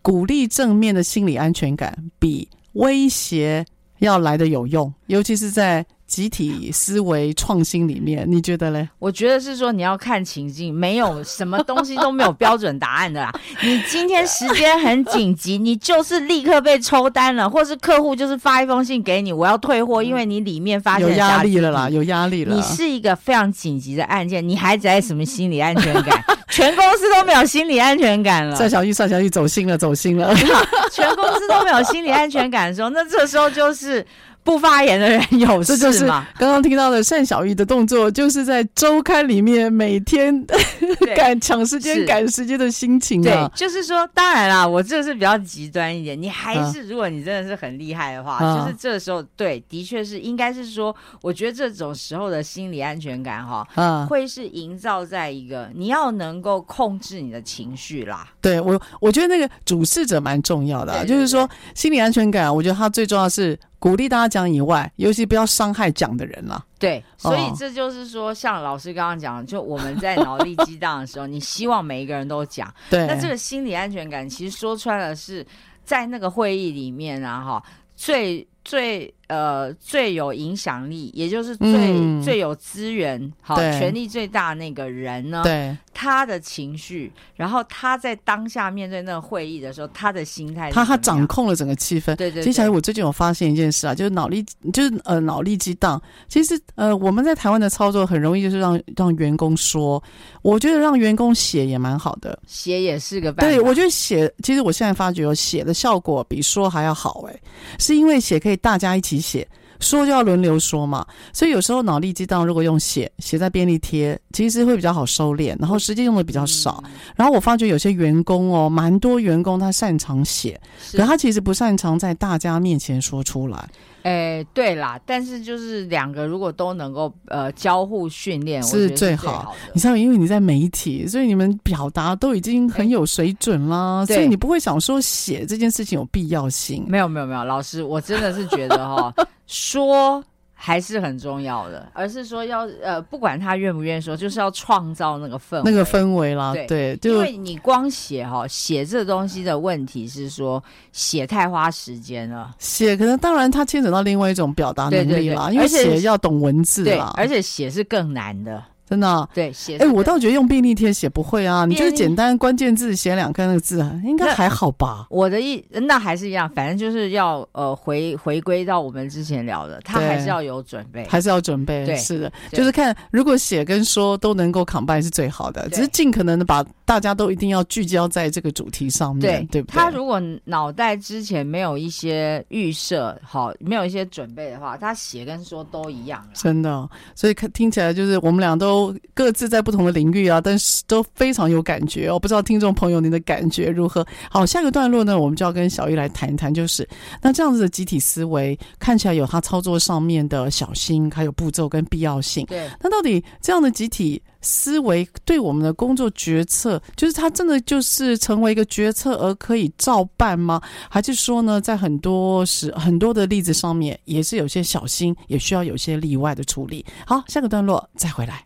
鼓励正面的心理安全感比威胁要来的有用，尤其是在。集体思维创新里面，你觉得嘞？我觉得是说你要看情境，没有什么东西都没有标准答案的啦。你今天时间很紧急，你就是立刻被抽单了，或是客户就是发一封信给你，我要退货，因为你里面发现有压力了啦，有压力了。你是一个非常紧急的案件，你还在什么心理安全感？全公司都没有心理安全感了。算小玉，算小玉，走心了，走心了。全公司都没有心理安全感的时候，那这时候就是。不发言的人有事吗？这就是刚刚听到的单小玉的动作，就是在周刊里面每天 赶抢时间、赶时间的心情啊。对，就是说，当然啦，我这是比较极端一点。你还是，如果你真的是很厉害的话，啊、就是这时候，对，的确是应该是说，我觉得这种时候的心理安全感哈，啊，会是营造在一个你要能够控制你的情绪啦。对我，我觉得那个主事者蛮重要的、啊，对对对，就是说心理安全感，我觉得它最重要是。鼓励大家讲以外，尤其不要伤害讲的人了。对，所以这就是说，像老师刚刚讲，就我们在脑力激荡的时候，你希望每一个人都讲。对，那这个心理安全感，其实说穿了是在那个会议里面啊，哈，最最呃最有影响力，也就是最、嗯、最有资源，好，权力最大那个人呢。对。他的情绪，然后他在当下面对那个会议的时候，他的心态，他他掌控了整个气氛。对对，对。接下来我最近有发现一件事啊，就是脑力，就是呃脑力激荡。其实呃我们在台湾的操作很容易就是让让员工说，我觉得让员工写也蛮好的，写也是个办法。对，我觉得写，其实我现在发觉有写的效果比说还要好哎，是因为写可以大家一起写。说就要轮流说嘛，所以有时候脑力激荡如果用写写在便利贴，其实会比较好收敛，然后时间用的比较少。然后我发觉有些员工哦，蛮多员工他擅长写，可他其实不擅长在大家面前说出来。哎，对啦，但是就是两个如果都能够呃交互训练，是最好。你知道，因为你在媒体，所以你们表达都已经很有水准啦，所以你不会想说写这件事情有必要性。没有没有没有，老师，我真的是觉得哈、哦、说。还是很重要的，而是说要呃，不管他愿不愿意说，就是要创造那个氛围，那个氛围啦。对，对就因为你光写哈，写这东西的问题是说写太花时间了。写可能当然它牵扯到另外一种表达能力啦，对对对，因为写要懂文字啦，对，而且写是更难的。真的、啊、对写，哎，我倒觉得用便利贴写不会啊，你就是简单关键字写两个那个字，应该还好吧？我的意那还是一样，反正就是要呃回回归到我们之前聊的，他还是要有准备，还是要准备。对，是的，就是看如果写跟说都能够 combine 是最好的，只是尽可能的把大家都一定要聚焦在这个主题上面，对，对不对？他如果脑袋之前没有一些预设，好，没有一些准备的话，他写跟说都一样。真的，所以看听起来就是我们俩都。都各自在不同的领域啊，但是都非常有感觉哦。不知道听众朋友您的感觉如何？好，下个段落呢，我们就要跟小玉来谈一谈，就是那这样子的集体思维看起来有它操作上面的小心，还有步骤跟必要性。对，那到底这样的集体思维对我们的工作决策，就是它真的就是成为一个决策而可以照办吗？还是说呢，在很多时很多的例子上面，也是有些小心，也需要有些例外的处理？好，下个段落再回来。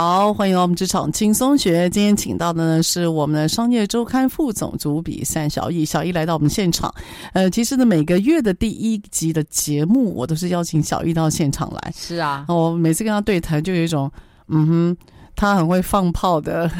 好，欢迎到我们职场轻松学。今天请到的呢是我们的商业周刊副总主笔三小易，小易来到我们现场。呃，其实呢，每个月的第一集的节目，我都是邀请小易到现场来。是啊，我每次跟他对谈，就有一种，嗯哼，他很会放炮的。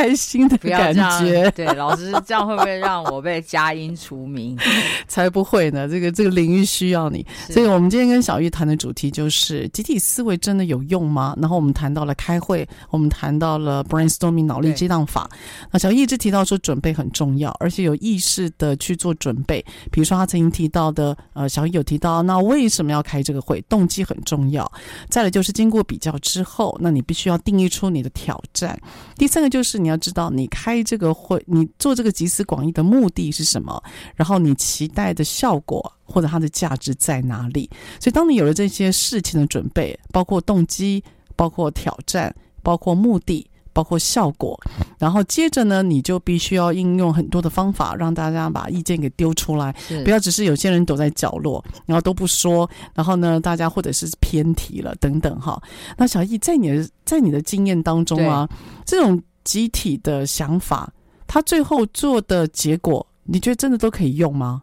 开心的感觉，对，老师这样会不会让我被佳音除名？才不会呢！这个这个领域需要你，所以我们今天跟小玉谈的主题就是集体思维真的有用吗？然后我们谈到了开会，我们谈到了 brainstorming 脑力激荡法。那小玉一直提到说准备很重要，而且有意识的去做准备。比如说他曾经提到的，呃，小玉有提到，那为什么要开这个会？动机很重要。再来就是经过比较之后，那你必须要定义出你的挑战。第三个就是你。你要知道，你开这个会，你做这个集思广益的目的是什么？然后你期待的效果或者它的价值在哪里？所以，当你有了这些事情的准备，包括动机、包括挑战、包括目的、包括效果，然后接着呢，你就必须要应用很多的方法，让大家把意见给丢出来，不要只是有些人躲在角落，然后都不说，然后呢，大家或者是偏题了等等哈。那小易在你的在你的经验当中啊，这种。集体的想法，他最后做的结果，你觉得真的都可以用吗？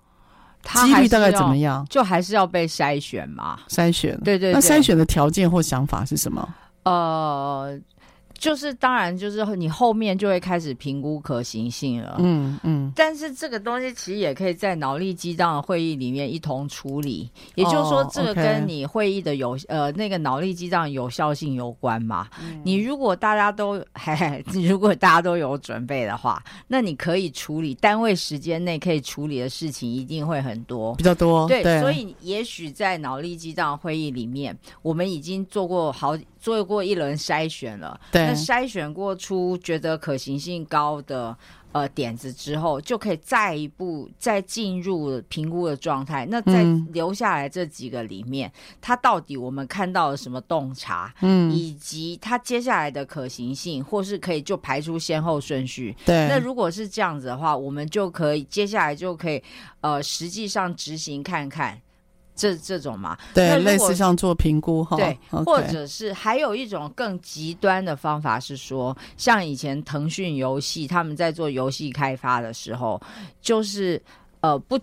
几率大概怎么样？就还是要被筛选嘛？筛选，对，对对。那筛选的条件或想法是什么？呃。就是当然，就是你后面就会开始评估可行性了。嗯嗯。但是这个东西其实也可以在脑力激荡的会议里面一同处理。也就是说，这个跟你会议的有、哦 okay、呃那个脑力激荡有效性有关嘛。嗯、你如果大家都嘿嘿，你如果大家都有准备的话，那你可以处理单位时间内可以处理的事情一定会很多，比较多。对，对，所以也许在脑力激荡会议里面，我们已经做过好。做过一轮筛选了，对，那筛选过出觉得可行性高的呃点子之后，就可以再一步再进入评估的状态。那在留下来这几个里面，嗯，它到底我们看到了什么洞察？嗯，以及它接下来的可行性，或是可以就排出先后顺序。对，那如果是这样子的话，我们就可以接下来就可以呃实际上执行看看。这这种嘛，对，类似像做评估哈，对或者是还有一种更极端的方法是说，像以前腾讯游戏他们在做游戏开发的时候，就是呃不，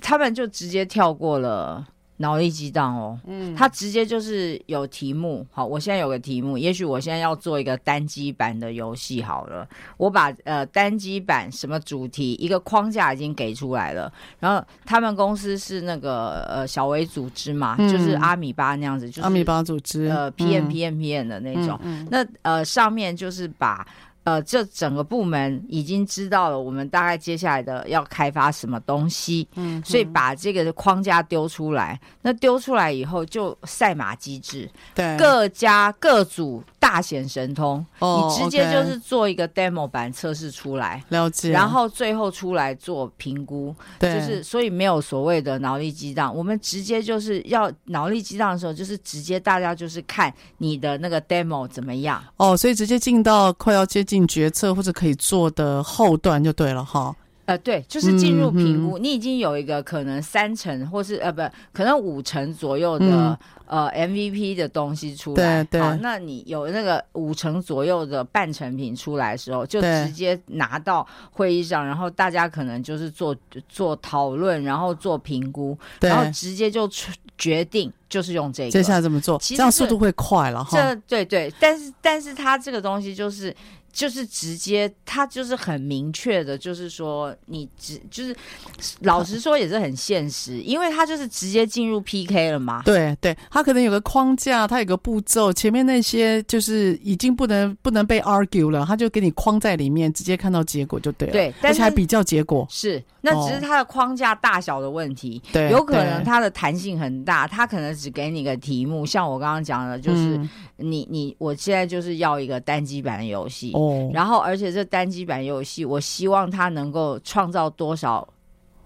他们就直接跳过了。脑力激荡哦，嗯，他直接就是有题目。好，我现在有个题目，也许我现在要做一个单机版的游戏好了。我把呃单机版什么主题一个框架已经给出来了，然后他们公司是那个呃小微组织嘛，嗯、就是阿米巴那样子，就是阿米巴组织呃 PM PM PM 的那种。嗯嗯、那呃上面就是把。呃，这整个部门已经知道了，我们大概接下来的要开发什么东西，嗯，所以把这个框架丢出来。那丢出来以后，就赛马机制，对，各家各组大显神通，哦，你直接就是做一个 demo 版测试出来，了解，然后最后出来做评估，对，就是所以没有所谓的脑力激荡，我们直接就是要脑力激荡的时候，就是直接大家就是看你的那个 demo 怎么样，哦，所以直接进到快要接近。进决策或者可以做的后段就对了哈，呃，对，就是进入评估，你已经有一个可能三成或是呃不可能五成左右的、嗯、呃 MVP 的东西出来，对对，好，那你有那个五成左右的半成品出来的时候，就直接拿到会议上，然后大家可能就是做做讨论，然后做评估，然后直接就出决定就是用这个，接下来怎么做？这样速度会快了哈。这对对，但是但是它这个东西就是。就是直接，他就是很明确的，就是说你只就是老实说也是很现实，因为他就是直接进入 PK 了嘛。对对，他可能有个框架，他有个步骤，前面那些就是已经不能不能被 argue 了，他就给你框在里面，直接看到结果就对了。对，但是还比较结果是，那只是他的框架大小的问题。对、哦，有可能它的弹性很大，他可能只给你个题目，像我刚刚讲的，就是。嗯你你我现在就是要一个单机版的游戏，哦，然后而且这单机版游戏，我希望它能够创造多少，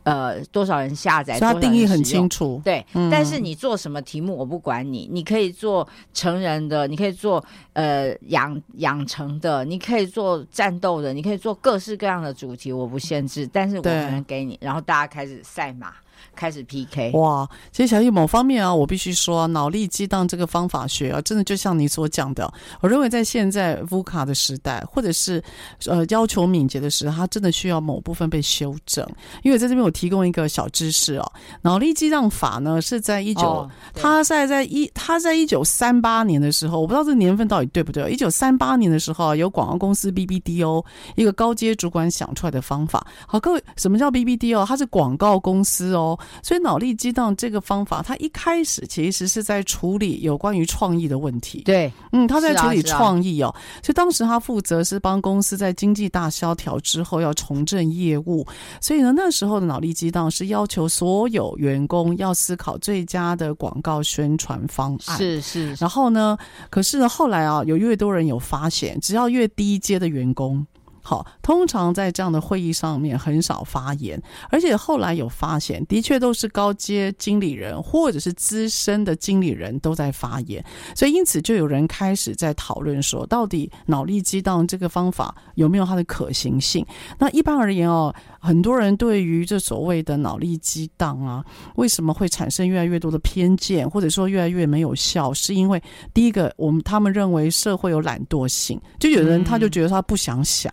呃，多少人下载，它定义很清楚，对、嗯。但是你做什么题目我不管你，你可以做成人的，你可以做呃养养成的，你可以做战斗的，你可以做各式各样的主题，我不限制，但是我可能给你，然后大家开始赛马。开始 PK。哇，其实小易某方面啊，我必须说，脑力激荡这个方法学啊，真的就像你所讲的，我认为在现在 VUCA 的时代，或者是呃要求敏捷的时候，它真的需要某部分被修正。因为在这边我提供一个小知识哦，脑力激荡法呢是在一九、哦，它在在一，它在一九三八年的时候，我不知道这年份到底对不对。一九三八年的时候，有广告公司 BBDO 一个高阶主管想出来的方法。好，各位，什么叫 BBDO？它是广告公司哦，所以脑力激荡这个方法，它一开始其实是在处理有关于创意的问题。对，嗯，他在处理创意哦，所以当时他负责是帮公司在经济大萧条之后要重振业务，所以呢，那时候的脑力激荡是要求所有员工要思考最佳的广告宣传方案。是是，然后呢，可是呢，后来啊，有越多人有发现，只要越低阶的员工。好，通常在这样的会议上面很少发言，而且后来有发现，的确都是高阶经理人或者是资深的经理人都在发言，所以因此就有人开始在讨论说，到底脑力激荡这个方法有没有它的可行性？那一般而言哦，很多人对于这所谓的脑力激荡啊，为什么会产生越来越多的偏见，或者说越来越没有效？是因为第一个，我们他们认为社会有懒惰性，就有人他就觉得他不想想。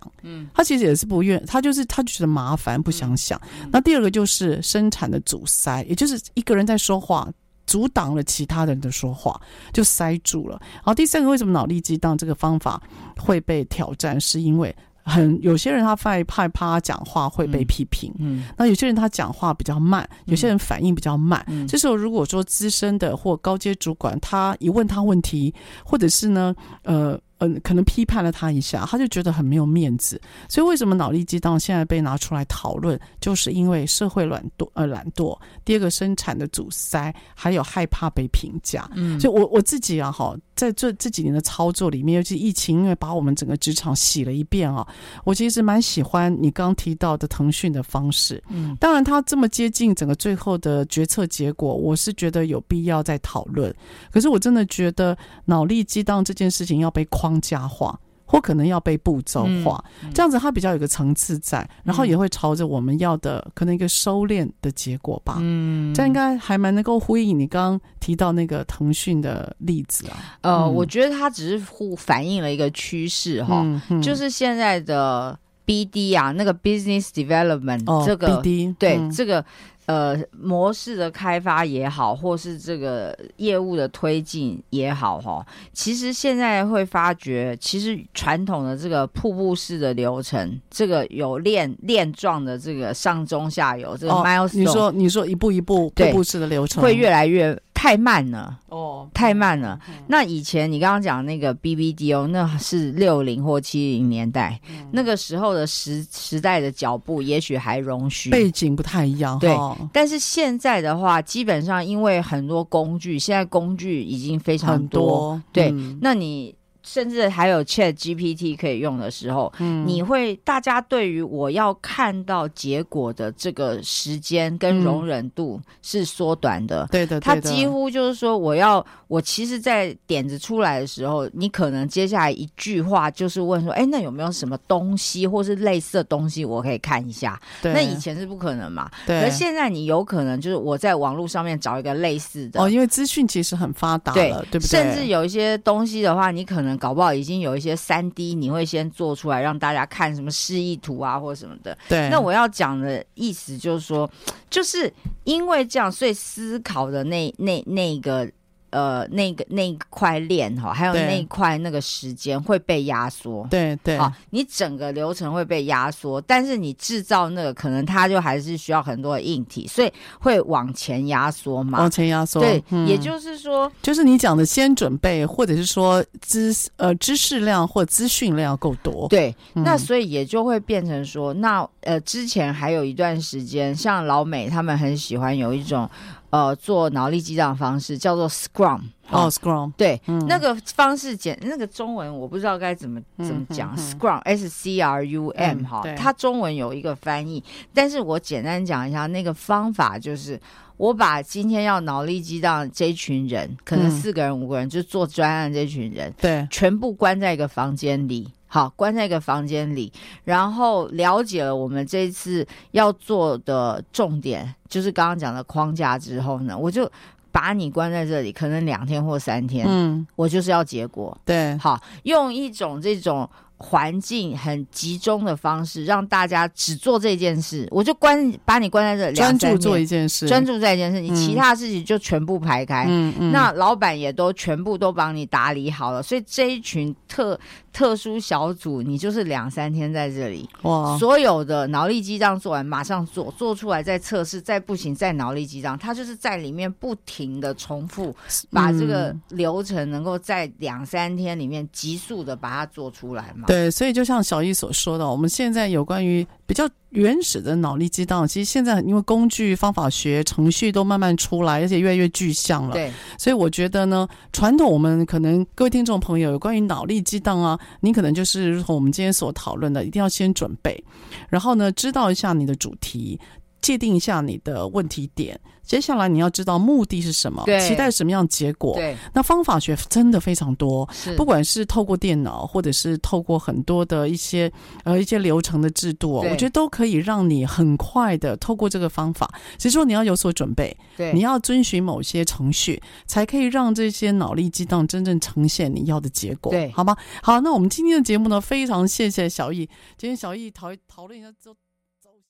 他其实也是不愿，他就是他就觉得麻烦，不想想。那第二个就是生产的阻塞，也就是一个人在说话，阻挡了其他人的说话，就塞住了。然后第三个，为什么脑力激荡这个方法会被挑战？是因为很有些人他害怕讲话会被批评，嗯，那有些人他讲话比较慢，有些人反应比较慢。这时候如果说资深的或高阶主管，他一问他问题，或者是呢，呃。嗯，可能批判了他一下，他就觉得很没有面子。所以为什么脑力激荡现在被拿出来讨论，就是因为社会懒惰，呃，懒惰。第二个，生产的阻塞，还有害怕被评价。嗯，所以我我自己啊，哈，在这这几年的操作里面，尤其疫情，因为把我们整个职场洗了一遍啊，我其实蛮喜欢你刚提到的腾讯的方式。嗯，当然，他这么接近整个最后的决策结果，我是觉得有必要再讨论。可是我真的觉得脑力激荡这件事情要被。框架化，或可能要被步骤化，这样子它比较有个层次在，然后也会朝着我们要的、嗯、可能一个收敛的结果吧。嗯，这样应该还蛮能够呼应你刚刚提到那个腾讯的例子啊。呃，嗯、我觉得它只是互反映了一个趋势哈，就是现在的 BD 啊，那个 Business Development、哦、这个 BD 对、嗯、这个。呃，模式的开发也好，或是这个业务的推进也好，哈，其实现在会发觉，其实传统的这个瀑布式的流程，这个有链链状的这个上中下游，这个 milestone，哦，你说你说一步一步瀑布式的流程会越来越。太慢了哦，太慢了。嗯、那以前你刚刚讲那个 BBDO，那是六零或七零年代，嗯、那个时候的时时代的脚步，也许还容许背景不太一样。对，哦、但是现在的话，基本上因为很多工具，现在工具已经非常多。多对，嗯、那你。甚至还有 Chat GPT 可以用的时候，嗯，你会大家对于我要看到结果的这个时间跟容忍度是缩短的，对的，它几乎就是说，我要我其实，在点子出来的时候，你可能接下来一句话就是问说，哎，那有没有什么东西或是类似的东西我可以看一下？对，那以前是不可能嘛，对，可是现在你有可能就是我在网络上面找一个类似的哦，因为资讯其实很发达了，对，对不对？甚至有一些东西的话，你可能。搞不好已经有一些三 D，你会先做出来让大家看什么示意图啊，或什么的。对，那我要讲的意思就是说，就是因为这样，所以思考的那那那个。呃，那个那一块链哈，还有那一块那个时间会被压缩，对对，啊，你整个流程会被压缩，但是你制造那个可能它就还是需要很多的硬体，所以会往前压缩嘛，往前压缩，对，嗯、也就是说，就是你讲的先准备，或者是说知呃知识量或资讯量够多，对，嗯、那所以也就会变成说，那呃之前还有一段时间，像老美他们很喜欢有一种。呃，做脑力激荡的方式叫做 Scrum 哦，Scrum。对，嗯、那个方式简那个中文我不知道该怎么怎么讲、嗯、Scrum S C R U M 哈、嗯，它中文有一个翻译，但是我简单讲一下那个方法，就是我把今天要脑力激荡这群人，可能四个人、五个人，就做专案这群人，对，全部关在一个房间里。好，关在一个房间里，然后了解了我们这一次要做的重点，就是刚刚讲的框架之后呢，我就把你关在这里，可能两天或三天，嗯，我就是要结果，对，好，用一种这种。环境很集中的方式，让大家只做这件事，我就关把你关在这里，专注做一件事，专注在一件事，你其他事情就全部排开。嗯嗯，那老板也都全部都帮你打理好了，所以这一群特特殊小组，你就是两三天在这里，哇，所有的脑力激荡做完马上做，做出来再测试，再不行再脑力激荡，他就是在里面不停的重复，把这个流程能够在两三天里面急速的把它做出来嘛。对，所以就像小易所说的，我们现在有关于比较原始的脑力激荡，其实现在因为工具、方法学、程序都慢慢出来，而且越来越具象了。对，所以我觉得呢，传统我们可能各位听众朋友有关于脑力激荡啊，你可能就是如同我们今天所讨论的，一定要先准备，然后呢，知道一下你的主题。界定一下你的问题点，接下来你要知道目的是什么，期待什么样结果。对，那方法学真的非常多，不管是透过电脑，或者是透过很多的一些呃一些流程的制度，我觉得都可以让你很快的透过这个方法。其实说你要有所准备，对，你要遵循某些程序，才可以让这些脑力激荡真正呈现你要的结果，对，好吗？好，那我们今天的节目呢，非常谢谢小易，今天小易讨讨论一下。